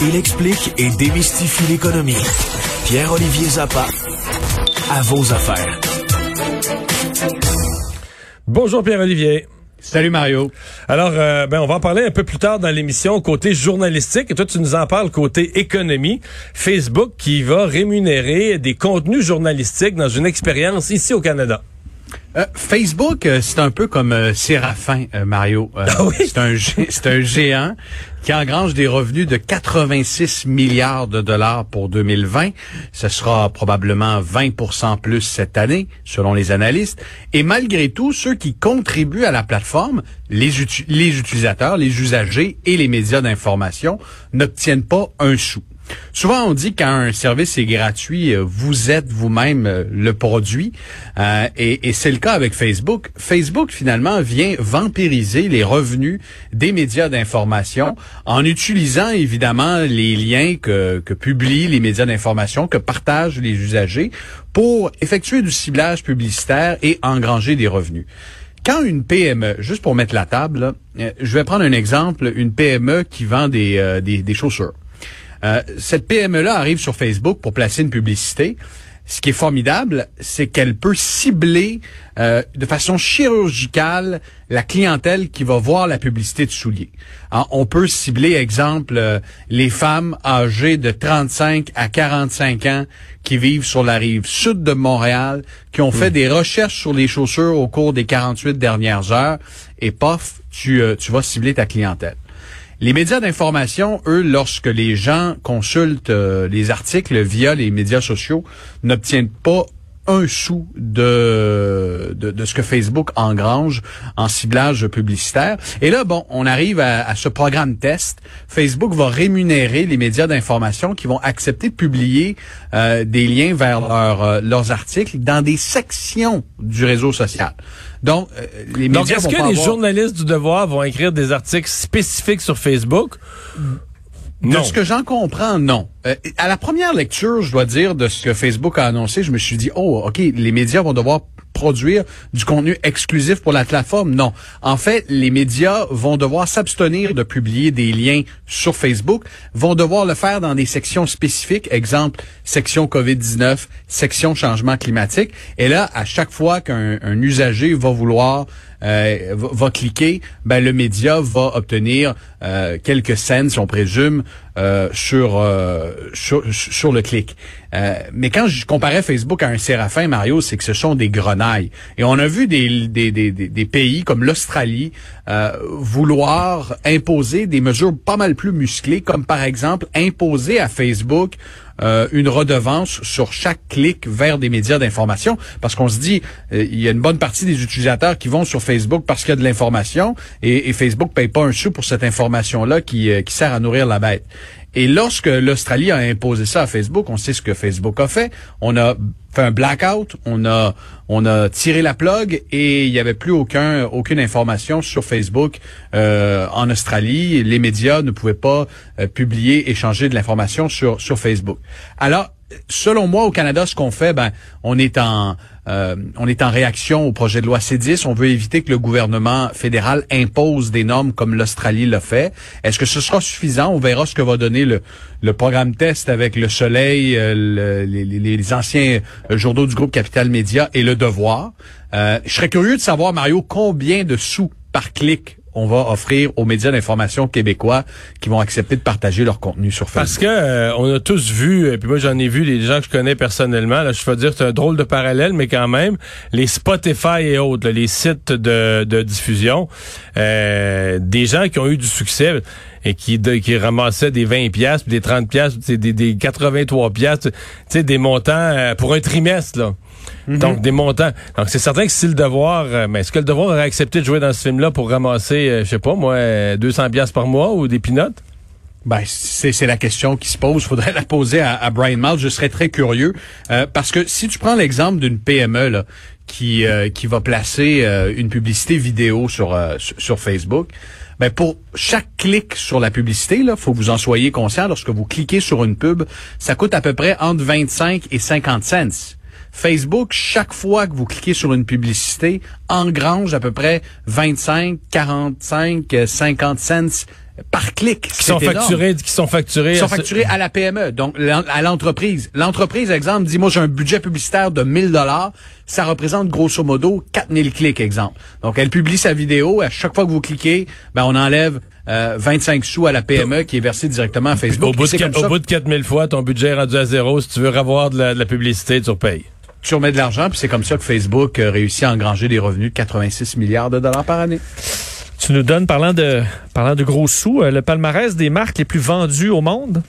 Il explique et démystifie l'économie. Pierre-Olivier Zappa, à vos affaires. Bonjour Pierre-Olivier. Salut Mario. Alors, euh, ben, on va en parler un peu plus tard dans l'émission côté journalistique. Et toi, tu nous en parles côté économie. Facebook qui va rémunérer des contenus journalistiques dans une expérience ici au Canada. Euh, Facebook, euh, c'est un peu comme euh, Séraphin, Mario. Ah c'est un c'est un géant qui engrange des revenus de 86 milliards de dollars pour 2020. Ce sera probablement 20% plus cette année, selon les analystes. Et malgré tout, ceux qui contribuent à la plateforme, les, les utilisateurs, les usagers et les médias d'information, n'obtiennent pas un sou. Souvent, on dit qu'un service est gratuit, euh, vous êtes vous-même euh, le produit. Euh, et, c'est le cas avec Facebook. Facebook, finalement, vient vampiriser les revenus des médias d'information en utilisant, évidemment, les liens que, publient les médias d'information, que partagent les usagers pour effectuer du ciblage publicitaire et engranger des revenus quand une PME, juste pour mettre la table, je vais prendre un exemple, une PME qui vend des, des chaussures. Euh, cette PME-là arrive sur Facebook pour placer une publicité. Ce qui est formidable, c'est qu'elle peut cibler euh, de façon chirurgicale la clientèle qui va voir la publicité de souliers. on peut cibler, exemple, euh, les femmes âgées de 35 à 45 ans qui vivent sur la rive sud de Montréal, qui ont fait hmm. des recherches sur les chaussures au cours des 48 dernières heures, et pof, tu, tu vas cibler ta clientèle. Les médias d'information, eux, lorsque les gens consultent euh, les articles via les médias sociaux, n'obtiennent pas un sou de, de, ce que Facebook engrange en ciblage publicitaire. Et là, bon, on arrive à, ce programme test. Facebook va rémunérer les médias d'information qui vont accepter de publier euh, des liens vers euh, leurs articles dans des sections du réseau social. Donc, euh, les médias Donc, est-ce que les journalistes du Devoir vont écrire des articles spécifiques sur Facebook? De ce que j'en comprends, non. Euh, à la première lecture, je dois dire, de ce que Facebook a annoncé, je me suis dit, oh, OK, les médias vont devoir produire du contenu exclusif pour la plateforme? Non. En fait, les médias vont devoir s'abstenir de publier des liens sur Facebook, vont devoir le faire dans des sections spécifiques, exemple, section COVID-19, section changement climatique. Et là, à chaque fois qu'un usager va vouloir euh, va, cliquer, ben le média va obtenir euh, quelques scènes, si on présume, euh, sur, sur, sur le clic. mais quand je comparais Facebook à un séraphin, Mario, c'est que ce sont des grenailles. Et on a vu des, des, des, des pays comme l'Australie vouloir imposer des mesures pas mal plus musclées, comme par exemple imposer à Facebook euh, une redevance sur chaque clic vers des médias d'information parce qu'on se dit euh, il y a une bonne partie des utilisateurs qui vont sur Facebook parce qu'il y a de l'information et, Facebook paye pas un sou pour cette information là qui, euh, qui sert à nourrir la bête. Et lorsque l'Australie a imposé ça à Facebook, on sait ce que Facebook a fait. On a fait un blackout, on a on a tiré la plug et il n'y avait plus aucun aucune information sur Facebook euh, en Australie. Les médias ne pouvaient pas euh, publier, échanger de l'information sur sur Facebook. Alors selon moi, au Canada, ce qu'on fait, ben, on est en euh, on est en réaction au projet de loi C10. On veut éviter que le gouvernement fédéral impose des normes comme l'Australie l'a fait. Est-ce que ce sera suffisant? On verra ce que va donner le, le programme test avec le Soleil, euh, les, les, anciens journaux du groupe Capital Média et le Devoir. Euh, je serais curieux de savoir, Mario, combien de sous par clic on va offrir aux médias d'information québécois qui vont accepter de partager leur contenu sur Facebook. Parce que euh, on a tous vu, et puis moi j'en ai vu des gens que je connais personnellement, là, je veux dire c'est un drôle de parallèle, mais quand même, les Spotify et autres, les sites de, diffusion, euh, des gens qui ont eu du succès et qui, ramassaient des 20 pièces des 30 pièces des, des 83 pièces tu sais des montants euh, pour un trimestre là. Mhm. Donc, des montants. Donc, c'est certain que si le devoir, euh, mais est-ce que le devoir aurait accepté de jouer dans ce film-là pour ramasser, euh, je sais pas, moi, 200 pièces par mois ou des pinottes? Ben, c'est la question qui se pose. Faudrait la poser à, Brian Miles. Je serais très curieux. Euh, parce que si tu prends l'exemple d'une PME là, qui, qui va placer une publicité vidéo sur, sur Facebook, ben pour chaque clic sur la publicité, là, faut que vous en soyez conscient. Lorsque vous cliquez sur une pub, ça coûte à peu près entre 25 et 50 cents. Facebook, chaque fois que vous cliquez sur une publicité, engrange à peu près 25, 45, 50 cents par clic. Qui sont facturés, qui sont facturés, qui sont facturés à la PME, donc à l'entreprise. L'entreprise, exemple, dit moi j'ai un budget publicitaire de 1000 dollars, ça représente grosso modo 4000 clics, exemple. Donc elle publie sa vidéo, à chaque fois que vous cliquez, ben on enlève 25 euh, sous à la PME qui est versée directement à Facebook. Au bout, de, au bout de 4000 fois, ton budget est rendu à zéro. Si tu veux avoir de la, publicité, tu repayes. Tu remets de l'argent, puis c'est comme ça que Facebook euh, réussit à engranger des revenus de 86 milliards de dollars par année. Tu nous donnes, parlant de, parlant de gros sous, euh, le palmarès des marques les plus vendues au monde?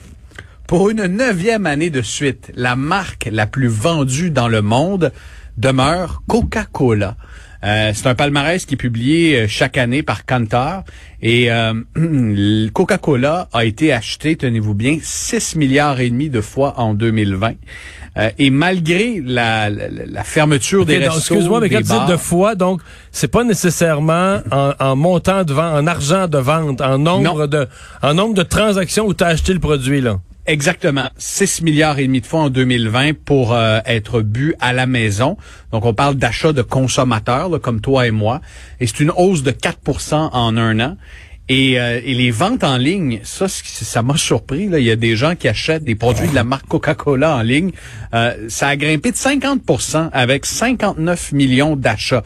Pour une neuvième année de suite, la marque la plus vendue dans le monde demeure Coca-Cola. Euh, c'est un palmarès qui est publié euh, chaque année par Kantar et Coca-Cola a été acheté, tenez-vous bien, 6 milliards et demi de fois en 2020. Euh, et malgré la, la, fermeture des restos, excuse-moi, mais quand tu dis de fois, donc c'est pas nécessairement en, montant de vente, en argent de vente, en nombre de, en nombre de transactions où tu as acheté le produit là? Exactement. 6 milliards et demi de fois en 2020 pour euh, être bu à la maison. Donc, on parle d'achat de consommateurs, comme toi et moi. Et c'est une hausse de 4% en un an. Et, euh, et, les ventes en ligne, ça, ça m'a surpris. Là. Il y a des gens qui achètent des produits de la marque Coca-Cola en ligne. Euh, ça a grimpé de 50% avec 59 millions d'achats.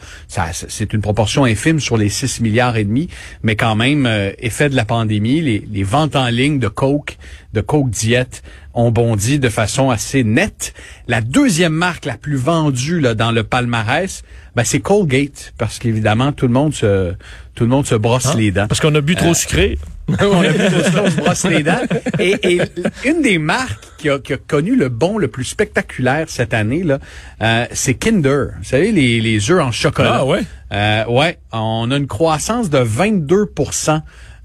C'est une proportion infime sur les 6 milliards et demi, mais quand même, euh, effet de la pandémie, les, les ventes en ligne de Coke, de Coke Diet ont bondi de façon assez nette. La deuxième marque la plus vendue là, dans le palmarès, ben, c'est Colgate, parce qu'évidemment, tout le monde se tout le monde se brosse ah, les dents. Parce qu'on a bu trop euh, sucré. on a bu trop sucré, on se brosse les dents. Et, une des marques qui a, connu le bon le plus spectaculaire cette année, là, euh, c'est Kinder. Vous savez, les, les œufs en chocolat. Ah ouais? Euh, ouais, on a une croissance de 22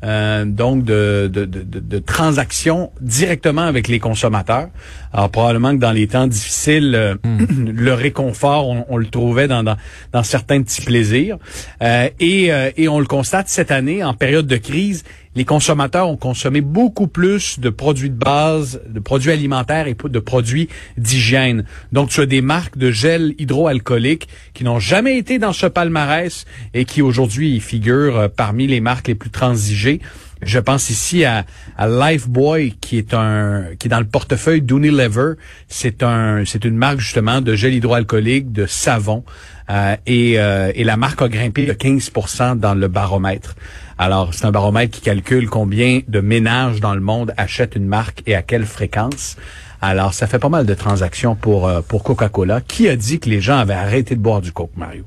euh, donc de, de, de, de, transactions directement avec les consommateurs. Alors probablement que dans les temps difficiles, euh, hmm. le réconfort, on, le trouvait dans, dans, dans, certains petits plaisirs. Euh, et, et on le constate cette année, en période de crise, les consommateurs ont consommé beaucoup plus de produits de base, de produits alimentaires et de produits d'hygiène. Donc, tu as des marques de gel hydroalcoolique qui n'ont jamais été dans ce palmarès et qui aujourd'hui figurent euh, parmi les marques les plus transigées. Je pense ici à, à Lifebuoy qui est un qui est dans le portefeuille d'Unilever. C'est un c'est une marque justement de gel hydroalcoolique, de savon euh, et, euh, et la marque a grimpé de 15% dans le baromètre. Alors c'est un baromètre qui calcule combien de ménages dans le monde achètent une marque et à quelle fréquence. Alors ça fait pas mal de transactions pour euh, pour Coca-Cola. Qui a dit que les gens avaient arrêté de boire du Coke, Mario?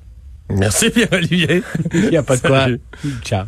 Merci Pierre-Olivier. Il n'y a pas de quoi. Ciao.